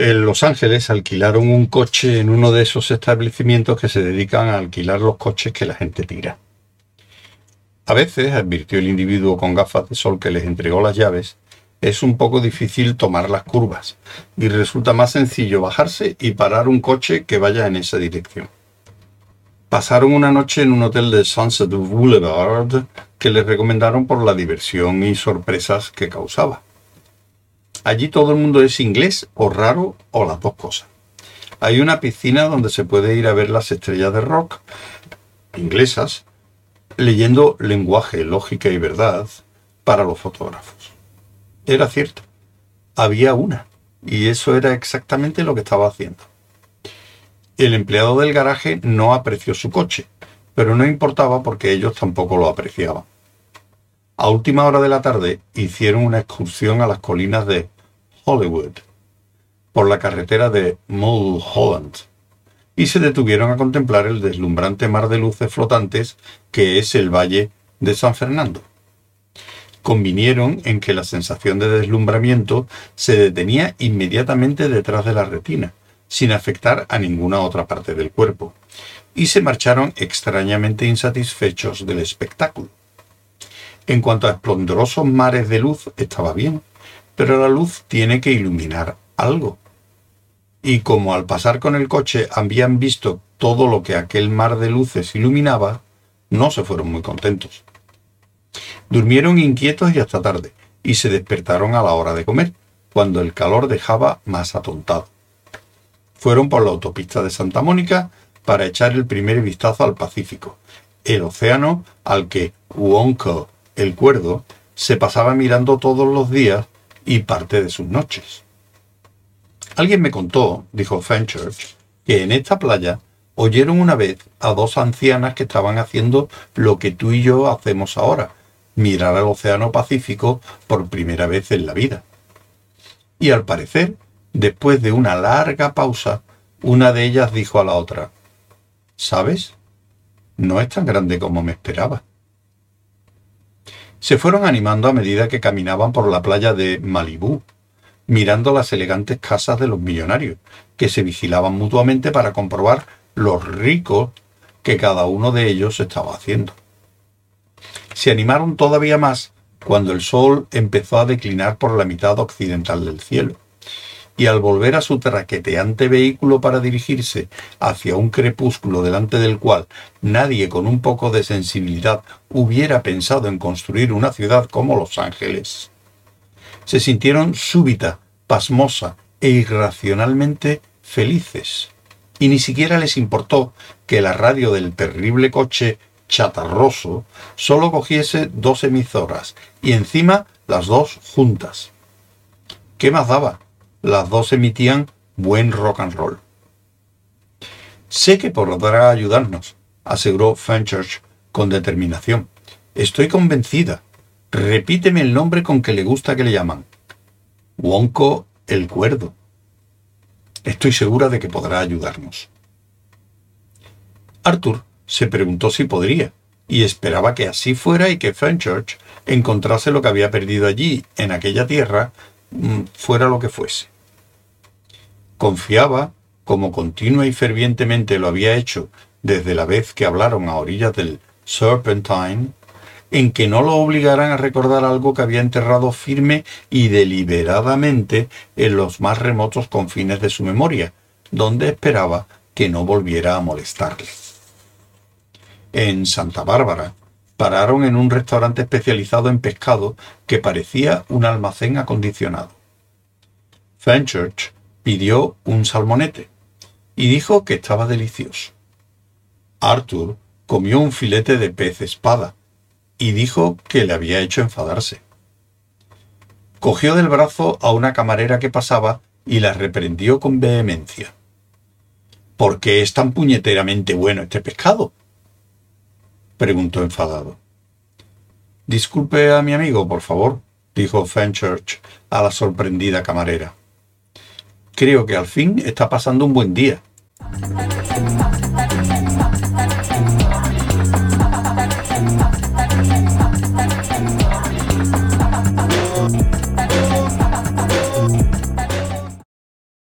En Los Ángeles alquilaron un coche en uno de esos establecimientos que se dedican a alquilar los coches que la gente tira. A veces, advirtió el individuo con gafas de sol que les entregó las llaves, es un poco difícil tomar las curvas y resulta más sencillo bajarse y parar un coche que vaya en esa dirección. Pasaron una noche en un hotel de Sunset Boulevard que les recomendaron por la diversión y sorpresas que causaba. Allí todo el mundo es inglés o raro o las dos cosas. Hay una piscina donde se puede ir a ver las estrellas de rock inglesas leyendo lenguaje, lógica y verdad para los fotógrafos. Era cierto, había una y eso era exactamente lo que estaba haciendo. El empleado del garaje no apreció su coche, pero no importaba porque ellos tampoco lo apreciaban. A última hora de la tarde hicieron una excursión a las colinas de Hollywood por la carretera de Mulholland y se detuvieron a contemplar el deslumbrante mar de luces flotantes que es el Valle de San Fernando. Convinieron en que la sensación de deslumbramiento se detenía inmediatamente detrás de la retina, sin afectar a ninguna otra parte del cuerpo, y se marcharon extrañamente insatisfechos del espectáculo. En cuanto a esplendorosos mares de luz, estaba bien, pero la luz tiene que iluminar algo. Y como al pasar con el coche habían visto todo lo que aquel mar de luces iluminaba, no se fueron muy contentos. Durmieron inquietos y hasta tarde, y se despertaron a la hora de comer, cuando el calor dejaba más atontado. Fueron por la autopista de Santa Mónica para echar el primer vistazo al Pacífico, el océano al que Wonko el cuerdo, se pasaba mirando todos los días y parte de sus noches. Alguien me contó, dijo Fenchurch, que en esta playa oyeron una vez a dos ancianas que estaban haciendo lo que tú y yo hacemos ahora, mirar al Océano Pacífico por primera vez en la vida. Y al parecer, después de una larga pausa, una de ellas dijo a la otra, ¿Sabes? No es tan grande como me esperaba se fueron animando a medida que caminaban por la playa de Malibú, mirando las elegantes casas de los millonarios, que se vigilaban mutuamente para comprobar los ricos que cada uno de ellos estaba haciendo. Se animaron todavía más cuando el sol empezó a declinar por la mitad occidental del cielo y al volver a su traqueteante vehículo para dirigirse hacia un crepúsculo delante del cual nadie con un poco de sensibilidad hubiera pensado en construir una ciudad como Los Ángeles, se sintieron súbita, pasmosa e irracionalmente felices, y ni siquiera les importó que la radio del terrible coche chatarroso solo cogiese dos emisoras y encima las dos juntas. ¿Qué más daba? Las dos emitían buen rock and roll. Sé que podrá ayudarnos, aseguró Fenchurch con determinación. Estoy convencida. Repíteme el nombre con que le gusta que le llaman. Wonko el Cuerdo. Estoy segura de que podrá ayudarnos. Arthur se preguntó si podría, y esperaba que así fuera y que Fenchurch encontrase lo que había perdido allí, en aquella tierra, fuera lo que fuese. Confiaba, como continua y fervientemente lo había hecho desde la vez que hablaron a orillas del Serpentine, en que no lo obligaran a recordar algo que había enterrado firme y deliberadamente en los más remotos confines de su memoria, donde esperaba que no volviera a molestarle. En Santa Bárbara, pararon en un restaurante especializado en pescado que parecía un almacén acondicionado. Fenchurch pidió un salmonete y dijo que estaba delicioso. Arthur comió un filete de pez espada y dijo que le había hecho enfadarse. Cogió del brazo a una camarera que pasaba y la reprendió con vehemencia. ¿Por qué es tan puñeteramente bueno este pescado? Preguntó enfadado. Disculpe a mi amigo, por favor, dijo Fenchurch a la sorprendida camarera. Creo que al fin está pasando un buen día.